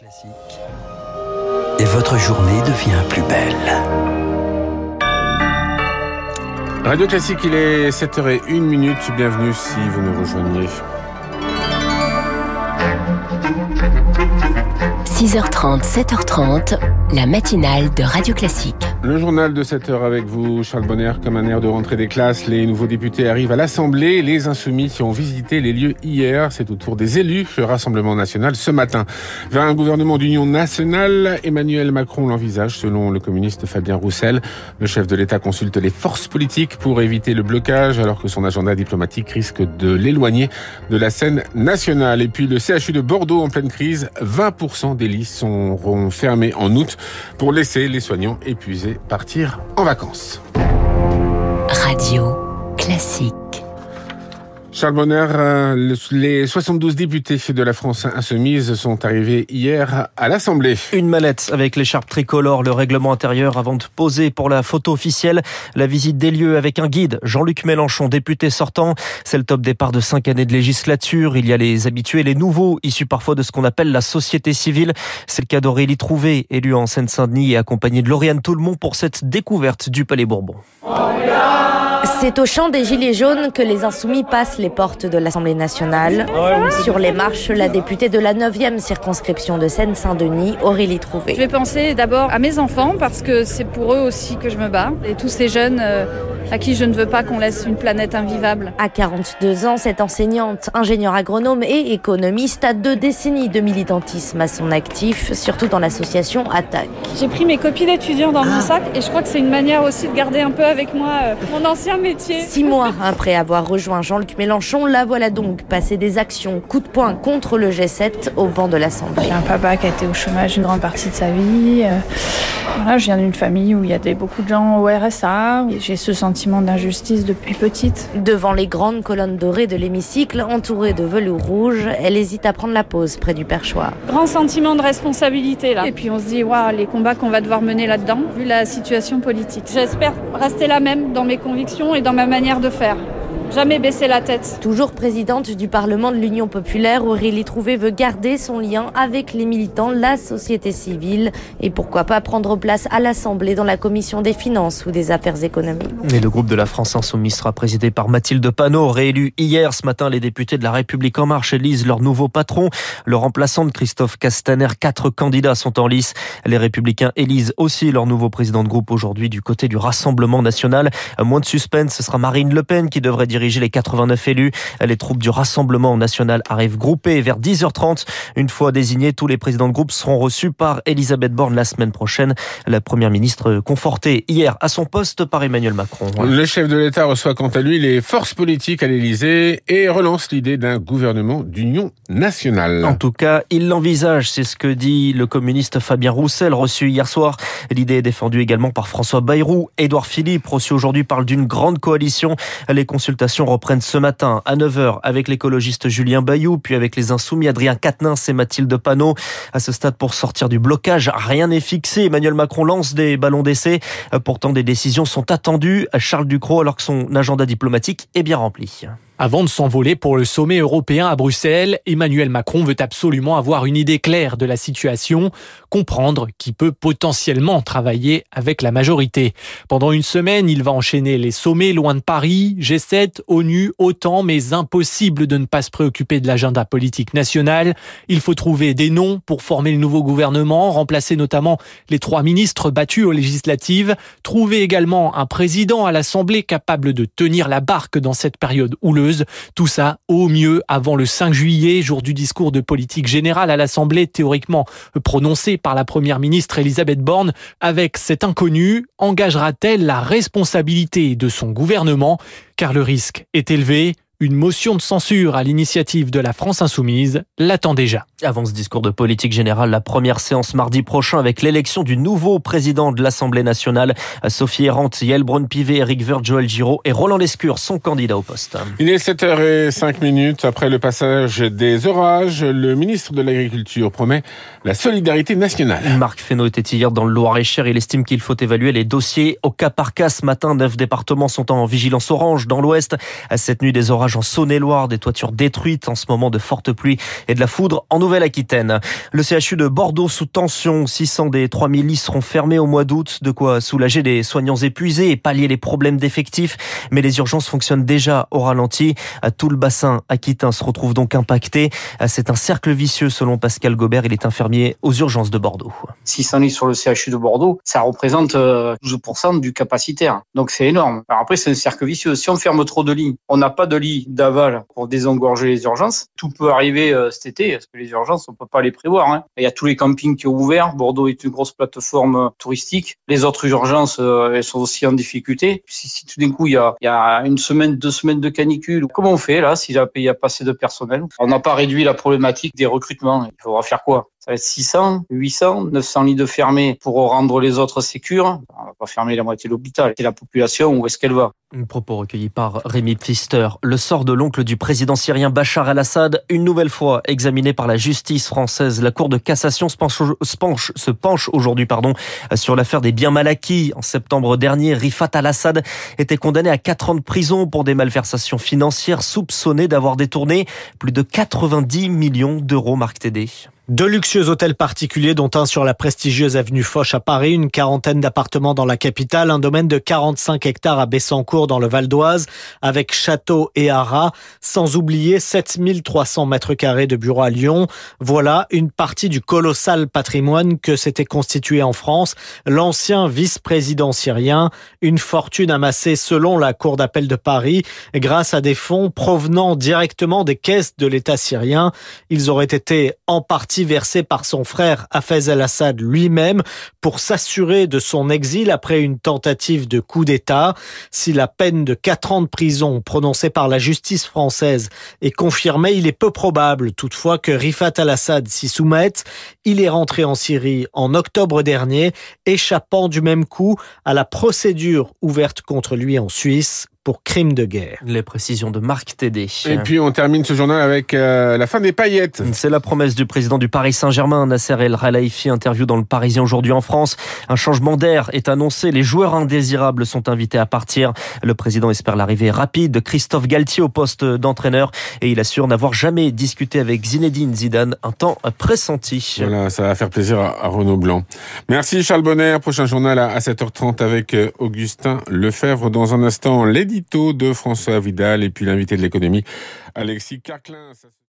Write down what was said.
Classique. Et votre journée devient plus belle. Radio Classique, il est 7h01 minute. Bienvenue si vous nous rejoignez. 6h30, 7h30, la matinale de Radio Classique. Le journal de 7 heures avec vous, Charles Bonner, comme un air de rentrée des classes. Les nouveaux députés arrivent à l'Assemblée. Les insoumis qui ont visité les lieux hier, c'est au tour des élus, le Rassemblement national, ce matin. Vers un gouvernement d'union nationale, Emmanuel Macron l'envisage, selon le communiste Fabien Roussel. Le chef de l'État consulte les forces politiques pour éviter le blocage, alors que son agenda diplomatique risque de l'éloigner de la scène nationale. Et puis le CHU de Bordeaux en pleine crise, 20% des seront fermés en août pour laisser les soignants épuisés partir en vacances. Radio Classique. Charles Bonner, euh, les 72 députés de la France insoumise sont arrivés hier à l'Assemblée. Une mallette avec l'écharpe tricolore, le règlement intérieur avant de poser pour la photo officielle. La visite des lieux avec un guide, Jean-Luc Mélenchon, député sortant. C'est le top départ de cinq années de législature. Il y a les habitués, les nouveaux, issus parfois de ce qu'on appelle la société civile. C'est le cas d'Aurélie Trouvé, élue en Seine-Saint-Denis et accompagnée de Lauriane Toulmont pour cette découverte du Palais Bourbon. C'est au champ des Gilets jaunes que les insoumis passent les portes de l'Assemblée nationale. Sur les marches, la députée de la 9e circonscription de Seine-Saint-Denis, Aurélie Trouvé. Je vais penser d'abord à mes enfants parce que c'est pour eux aussi que je me bats et tous ces jeunes euh, à qui je ne veux pas qu'on laisse une planète invivable. À 42 ans, cette enseignante, ingénieure agronome et économiste a deux décennies de militantisme à son actif, surtout dans l'association Attaque. J'ai pris mes copies d'étudiants dans mon sac et je crois que c'est une manière aussi de garder un peu avec moi euh, mon ancien métier. Six mois après avoir rejoint Jean-Luc Mélenchon, la voilà donc passer des actions coup de poing contre le G7 au banc de l'Assemblée. J'ai un papa qui a été au chômage une grande partie de sa vie. Euh, Voilà, je viens d'une famille où il y a des, beaucoup de gens au RSA. J'ai ce sentiment d'injustice depuis petite. Devant les grandes colonnes dorées de l'hémicycle, entourée de velours rouge, elle hésite à prendre la pause près du perchoir. Grand sentiment de responsabilité là. Et puis on se dit, waouh, les combats qu'on va devoir mener là-dedans, vu la situation politique. J'espère rester là même dans mes convictions et dans ma manière de faire. Jamais baisser la tête. Toujours présidente du Parlement de l'Union populaire, Aurélie Trouvé veut garder son lien avec les militants, la société civile et pourquoi pas prendre place à l'Assemblée dans la commission des finances ou des affaires économiques. Et le groupe de la France Insoumise sera présidé par Mathilde Panot, réélu hier. Ce matin, les députés de la République En Marche élisent leur nouveau patron, le remplaçant de Christophe Castaner. Quatre candidats sont en lice. Les Républicains élisent aussi leur nouveau président de groupe aujourd'hui du côté du Rassemblement National. Moins de suspense, ce sera Marine Le Pen qui devrait diriger les 89 élus. Les troupes du Rassemblement National arrivent groupées vers 10h30. Une fois désignés, tous les présidents de groupe seront reçus par Elisabeth Borne la semaine prochaine. La première ministre confortée hier à son poste par Emmanuel Macron. Le chef de l'État reçoit quant à lui les forces politiques à l'Élysée et relance l'idée d'un gouvernement d'union nationale. En tout cas, il l'envisage, c'est ce que dit le communiste Fabien Roussel, reçu hier soir. L'idée est défendue également par François Bayrou. Édouard Philippe, reçu aujourd'hui, parle d'une grande coalition. Les consultations reprennent ce matin à 9h avec l'écologiste Julien Bayou, puis avec les insoumis Adrien Quatennens et Mathilde Panot. À ce stade, pour sortir du blocage, rien n'est fixé. Emmanuel Macron lance des ballons d'essai. Pourtant, des décisions sont attendues à Charles Ducrot alors que son agenda diplomatique est bien rempli. Avant de s'envoler pour le sommet européen à Bruxelles, Emmanuel Macron veut absolument avoir une idée claire de la situation, comprendre qui peut potentiellement travailler avec la majorité. Pendant une semaine, il va enchaîner les sommets loin de Paris, G7, ONU, OTAN, mais impossible de ne pas se préoccuper de l'agenda politique national. Il faut trouver des noms pour former le nouveau gouvernement, remplacer notamment les trois ministres battus aux législatives, trouver également un président à l'Assemblée capable de tenir la barque dans cette période houleuse tout ça au mieux avant le 5 juillet, jour du discours de politique générale à l'Assemblée, théoriquement prononcé par la première ministre Elisabeth Borne. Avec cet inconnu, engagera-t-elle la responsabilité de son gouvernement? Car le risque est élevé. Une motion de censure à l'initiative de la France insoumise l'attend déjà. Avant ce discours de politique générale, la première séance mardi prochain avec l'élection du nouveau président de l'Assemblée nationale, Sophie Errant, Yael Braun-Pivet, Eric Woerth, Joël Giraud et Roland Lescure sont candidats au poste. Il est 7h05 minutes après le passage des orages. Le ministre de l'Agriculture promet la solidarité nationale. Marc Fesneau était hier dans le Loir-et-Cher. Il estime qu'il faut évaluer les dossiers au cas par cas. Ce matin, neuf départements sont en vigilance orange dans l'ouest. Cette nuit, des orages orages en Saône-et-Loire, des toitures détruites en ce moment de fortes pluies et de la foudre en Nouvelle-Aquitaine. Le CHU de Bordeaux sous tension, 600 des 3000 lits seront fermés au mois d'août, de quoi soulager les soignants épuisés et pallier les problèmes d'effectifs. Mais les urgences fonctionnent déjà au ralenti. Tout le bassin aquitain se retrouve donc impacté. C'est un cercle vicieux selon Pascal Gobert, il est infirmier aux urgences de Bordeaux. 600 lits sur le CHU de Bordeaux, ça représente 12% euh, du capacitaire. Donc c'est énorme. Après, c'est un cercle vicieux. Si on ferme trop de lits, on n'a pas de lits d'aval pour désengorger les urgences. Tout peut arriver euh, cet été, parce que les urgences, on peut pas les prévoir. Hein. Il y a tous les campings qui ont ouvert. Bordeaux est une grosse plateforme euh, touristique. Les autres urgences, elles sont aussi en difficulté. Si, si tout d'un coup, il y, a, il y a une semaine, deux semaines de canicule, comment on fait là s'il n'y a pas assez de personnel? On n'a pas réduit la problématique des recrutements. Il faudra faire quoi? Ça va être 600, 800, 900 lits de fermés pour rendre les autres sécures. On va pas fermer la moitié de l'hôpital. Et la population, où est-ce qu'elle va? Un propos recueilli par Rémi Pfister. Le sort de l'oncle du président syrien Bachar el-Assad, une nouvelle fois examiné par la justice française. La Cour de cassation se penche aujourd'hui pardon, sur l'affaire des biens mal acquis. En septembre dernier, Rifat al-Assad était condamné à 4 ans de prison pour des malversations financières soupçonnées d'avoir détourné plus de 90 millions d'euros, Marc Tédé. Deux luxueux hôtels particuliers, dont un sur la prestigieuse avenue Foch à Paris, une quarantaine d'appartements dans la capitale, un domaine de 45 hectares à Bessancourt dans le Val d'Oise, avec château et haras, sans oublier 7300 mètres carrés de bureaux à Lyon. Voilà une partie du colossal patrimoine que s'était constitué en France l'ancien vice-président syrien, une fortune amassée selon la Cour d'appel de Paris grâce à des fonds provenant directement des caisses de l'État syrien. Ils auraient été en partie versé par son frère Hafez al-Assad lui-même pour s'assurer de son exil après une tentative de coup d'État. Si la peine de 4 ans de prison prononcée par la justice française est confirmée, il est peu probable toutefois que Rifat al-Assad s'y soumette. Il est rentré en Syrie en octobre dernier, échappant du même coup à la procédure ouverte contre lui en Suisse pour crime de guerre. Les précisions de Marc Tédé. Et puis on termine ce journal avec euh, la fin des paillettes. C'est la promesse du président du Paris Saint-Germain, Nasser El Khelaifi, interview dans le Parisien aujourd'hui en France. Un changement d'air est annoncé. Les joueurs indésirables sont invités à partir. Le président espère l'arrivée rapide de Christophe Galtier au poste d'entraîneur et il assure n'avoir jamais discuté avec Zinedine Zidane un temps pressenti. Voilà, ça va faire plaisir à Renaud Blanc. Merci Charles Bonner. Prochain journal à 7h30 avec euh, Augustin Lefebvre. Dans un instant, de François Vidal et puis l'invité de l'économie, Alexis Carclin.